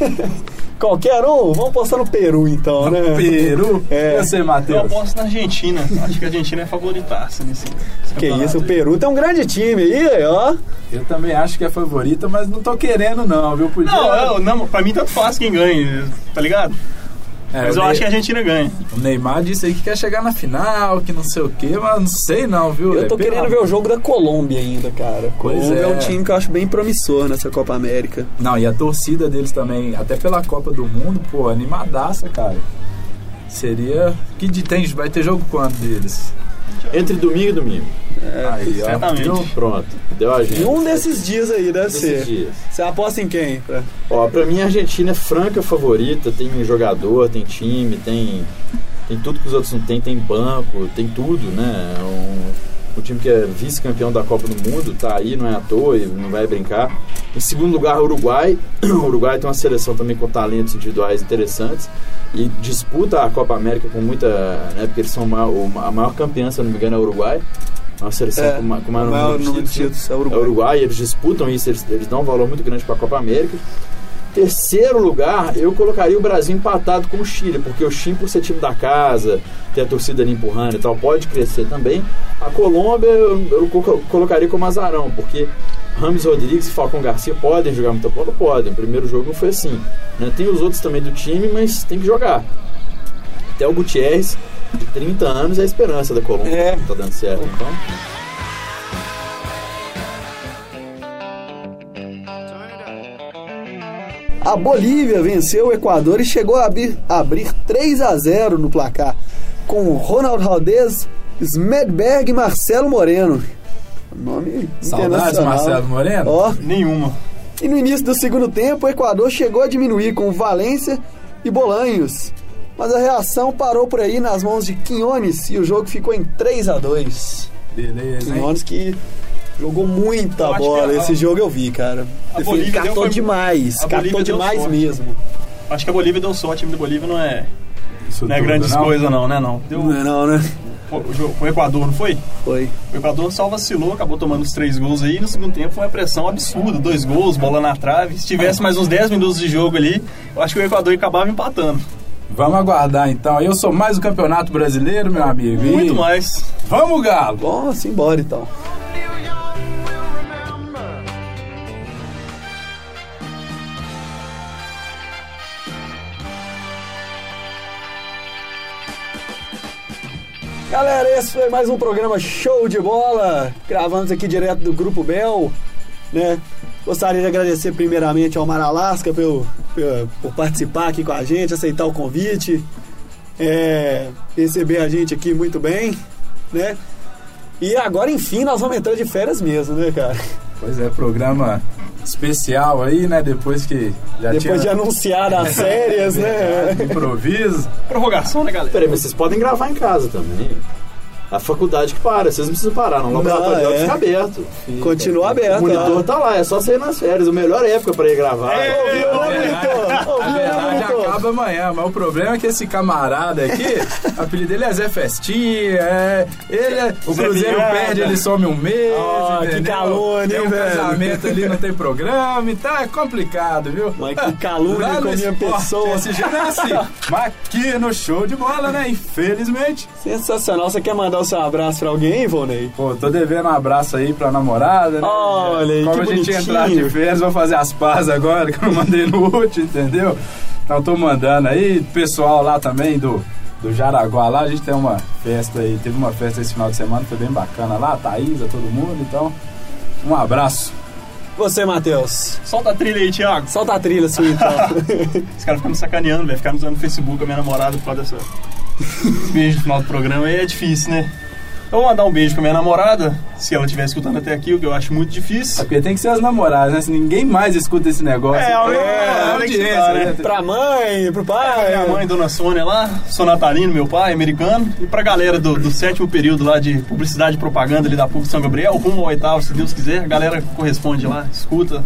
[LAUGHS] Qualquer um? Vamos postar no Peru então, né? Peru. [LAUGHS] É. Eu Matheus? aposto na Argentina. Acho que a Argentina é favoritaça nesse. nesse Que campeonato isso, o. Peru tem um grande time aí, ó. Eu também acho que é favorita, mas não tô querendo não, viu? Podia... Não, eu, não, pra mim tanto faz quem ganha, tá ligado? É, Mas o eu Ney- acho que a Argentina ganha. O Neymar disse aí que quer chegar na final, que não sei o quê, mas não sei não, viu? Eu tô É, querendo ver o jogo da Colômbia ainda, cara. Pois Colômbia é. é. um time que eu acho bem promissor nessa Copa América. Não, e a torcida deles também, até pela Copa do Mundo, pô, animadaça, cara. Seria. Que de tem? Vai ter jogo quando deles? Entre domingo e domingo. Aí, ó. Pronto. Deu a E gente. um desses dias aí deve Desses ser. dias. Você aposta em quem? Pra- Ó, pra mim a Argentina é franca favorita, tem jogador, tem time, tem, tem tudo que os outros não tem, tem banco, tem tudo, né? Um, o time que é vice-campeão da Copa do Mundo tá aí, não é à toa e não vai brincar. Em segundo lugar, o Uruguai. O [CLEARS THROAT] Uruguai tem uma seleção também com talentos individuais interessantes e disputa a Copa América com muita. Né, porque eles são ma- o- a maior campeã, se eu não me engano, é o Uruguai. É uma seleção É, com, ma- com maior maior número de títulos. é É Uruguai. Uruguai, eles disputam isso, eles, eles dão um valor muito grande para a Copa América. Terceiro lugar, eu colocaria o Brasil empatado com o Chile, porque o Chile, por ser time da casa, ter a torcida ali empurrando e tal, pode crescer também. A Colômbia eu, eu co- colocaria como azarão, porque Rames Rodrigues e Falcão Garcia podem jogar muita bola? Podem. O primeiro jogo não foi assim. né? Tem os outros também do time, mas tem que jogar. Até o Gutierrez, 30 anos, é a esperança da Colômbia. É. Tá dando certo, então. A Bolívia venceu o Equador e chegou a abrir, abrir 3 a 0 no placar, com Ronald Rodez, Smedberg e Marcelo Moreno. Nome Saudades. Marcelo Moreno? Ó, Nenhuma. e no início do segundo tempo, o Equador chegou a diminuir com Valência e Bolanhos. Mas a reação parou por aí nas mãos de Quinones e o jogo ficou em 3 a 2 Beleza? Quinones que jogou muita Eu bola. a- Esse jogo eu vi, cara. a Ele catou foi- demais. Catou demais sorte. mesmo. Acho que a Bolívia deu sorte, o time da Bolívia não é, Isso não é grandes não? coisas não, né não. Deu, Não é não, né? o, jogo- o Equador, não foi? Foi. O Equador só vacilou, acabou tomando os três gols aí. No segundo tempo foi uma pressão absurda. Dois gols, bola na trave. Se tivesse mais uns 10 minutos de jogo ali, eu acho que o Equador acabava empatando. Vamos aguardar então. Eu sou mais o Campeonato Brasileiro, meu amigo. E Muito mais. Vamos, Galo! Bom, simbora então. Galera, esse foi mais um programa Show de Bola. Gravamos aqui direto do Grupo Bel, né? Gostaria de agradecer primeiramente ao Mar Alasca pelo, pelo- por participar aqui com a gente, aceitar o convite, é, receber a gente aqui muito bem, né? E agora, enfim, nós vamos entrar de férias mesmo, né, cara? Pois é, programa especial aí, né? Depois que já Depois de tinha... anunciar as [LAUGHS] férias, né? Improviso. Prorrogação, né, galera? Peraí, mas vocês podem gravar em casa também. A faculdade que para, vocês não precisam parar, não. O laboratório Não, dela é. fica aberto. Continua aberto. O monitor ó. tá lá, é só sair nas férias. A melhor época pra ir gravar. Ouviu, né, monitor? A Ouviu, né, monitor? acaba amanhã, mas o problema é que esse camarada aqui, o apelido dele é Zé Festinha, é, ele é, o Zé Cruzeiro perde, ele some um mês, Ó, que entendeu? calúnia, Tem hein, um velho? casamento ali, não tem programa, então é complicado, viu? Mas que Lá com a minha esporte, pessoa. Esse jeito é assim, mas aqui no show de bola, né, infelizmente. Sensacional. Você quer mandar o seu abraço pra alguém, Volney? Pô, tô devendo um abraço aí pra namorada, né? Olha aí, Como que a gente bonitinho. entrar de férias, vou fazer as pazes agora, que eu não mandei no último, entendeu? Então tô mandando aí, pessoal lá também do, do Jaraguá lá, a gente tem uma festa aí, teve uma festa esse final de semana, foi bem bacana lá, Thaísa, todo mundo, então um abraço. Você, Matheus. Solta a trilha aí, Thiago. Solta a trilha sua então. [LAUGHS] Os caras ficam me sacaneando, velho. Ficar usando o Facebook a minha namorada por causa dessa. Esse beijo no final do programa aí é difícil, né? Eu vou mandar um beijo pra minha namorada, se ela estiver escutando até aqui, o que eu acho muito difícil. Porque tem que ser as namoradas, né? Se ninguém mais escuta esse negócio. É, a- é, a- audiência, né? pra mãe, pro pai. Minha mãe, Dona Sônia lá, sou natalino, meu pai, americano. E pra galera do, do sétimo período lá de publicidade e propaganda ali da PUC São Gabriel, rumo ao oitavo, se Deus quiser. A galera corresponde lá, escuta.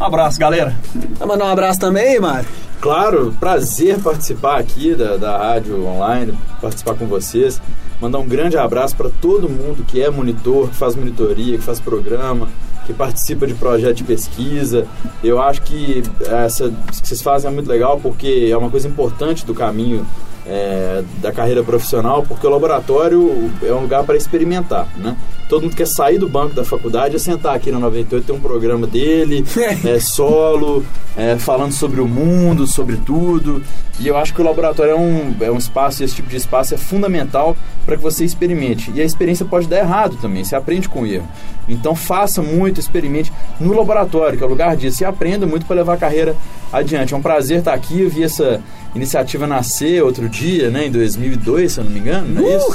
Um abraço, galera. Vai mandar um abraço também, Mário? Claro, prazer participar aqui da, da rádio online, participar com vocês. Mandar um grande abraço para todo mundo que é monitor, que faz monitoria, que faz programa, que participa de projeto de pesquisa. Eu acho que essa que vocês fazem é muito legal porque é uma coisa importante do caminho é, da carreira profissional, porque o laboratório é um lugar para experimentar, né? Todo mundo quer sair do banco da faculdade e sentar aqui na 98, ter um programa dele, [LAUGHS] é, solo, é, falando sobre o mundo, sobre tudo. E eu acho que o laboratório é um, é um espaço, esse tipo de espaço é fundamental para que você experimente. E a experiência pode dar errado também, você aprende com o erro. Então faça muito, experimente no laboratório, que é o lugar disso, e aprenda muito para levar a carreira adiante. É um prazer estar aqui, eu vi essa iniciativa nascer outro dia, né, em 2002, se eu não me engano, não é isso?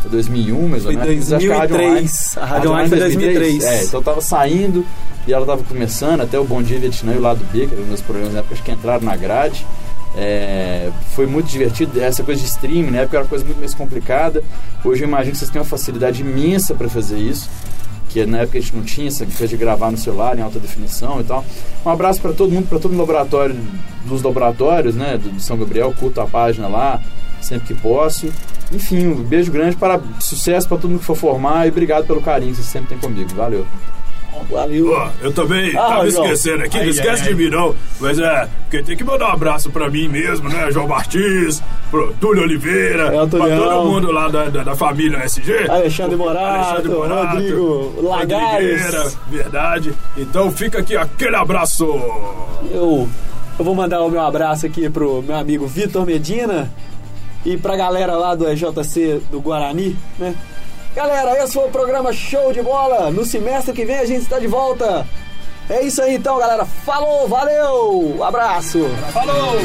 Foi 2001, mais ou Uh! Foi menos. Rádio 2003. A Rádio Online foi 2003. É, então eu tava saindo e ela tava começando, até o Bom Dia Vietnã e o Lado B, que eram meus programas na época, acho que entraram na grade. É, foi muito divertido, essa coisa de streaming, na época era uma coisa muito mais complicada. Hoje eu imagino que vocês têm uma facilidade imensa para fazer isso. Que na época a gente não tinha essa coisa de gravar no celular em alta definição e tal. Um abraço para todo mundo, para todo o laboratório, dos laboratórios, né, do, do São Gabriel, curto a página lá, sempre que posso. Enfim, um beijo grande, para sucesso para todo mundo que for formar e obrigado pelo carinho que vocês sempre têm comigo. Valeu. Valeu. Ó, eu também Ah, tava João. esquecendo aqui, Ai, não esquece ai, de mim não. Mas é, porque tem que mandar um abraço pra mim mesmo, né? João Martins, pro Túlio Oliveira, É, o pra todo mundo lá da, da, da família SG. Alexandre Morato, Alexandre Morato, Rodrigo Lagares. Verdade. Então fica aqui aquele abraço. Eu, eu vou mandar o meu abraço aqui pro meu amigo Vitor Medina e pra galera lá do EJC do Guarani, né? Galera, esse foi o programa Show de Bola. No semestre que vem a gente está de volta. É isso aí então, galera. Falou, valeu, abraço. Falou!